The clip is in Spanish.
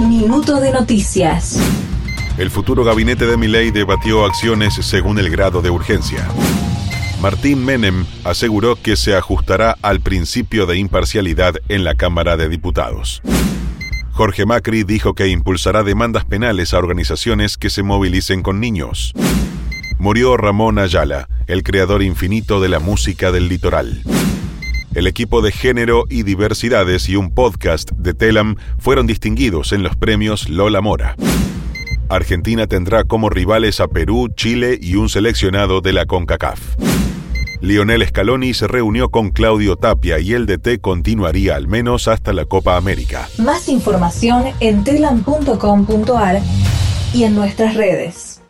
Minuto de noticias. El futuro gabinete de Milei debatió acciones según el grado de urgencia. Martín Menem aseguró que se ajustará al principio de imparcialidad en la Cámara de Diputados. Jorge Macri dijo que impulsará demandas penales a organizaciones que se movilicen con niños. Murió Ramón Ayala, el creador infinito de la música del litoral. El equipo de género y diversidades y un podcast de Telam fueron distinguidos en los premios Lola Mora. Argentina tendrá como rivales a Perú, Chile y un seleccionado de la CONCACAF. Lionel Scaloni se reunió con Claudio Tapia y el DT continuaría al menos hasta la Copa América. Más información en telam.com.ar y en nuestras redes.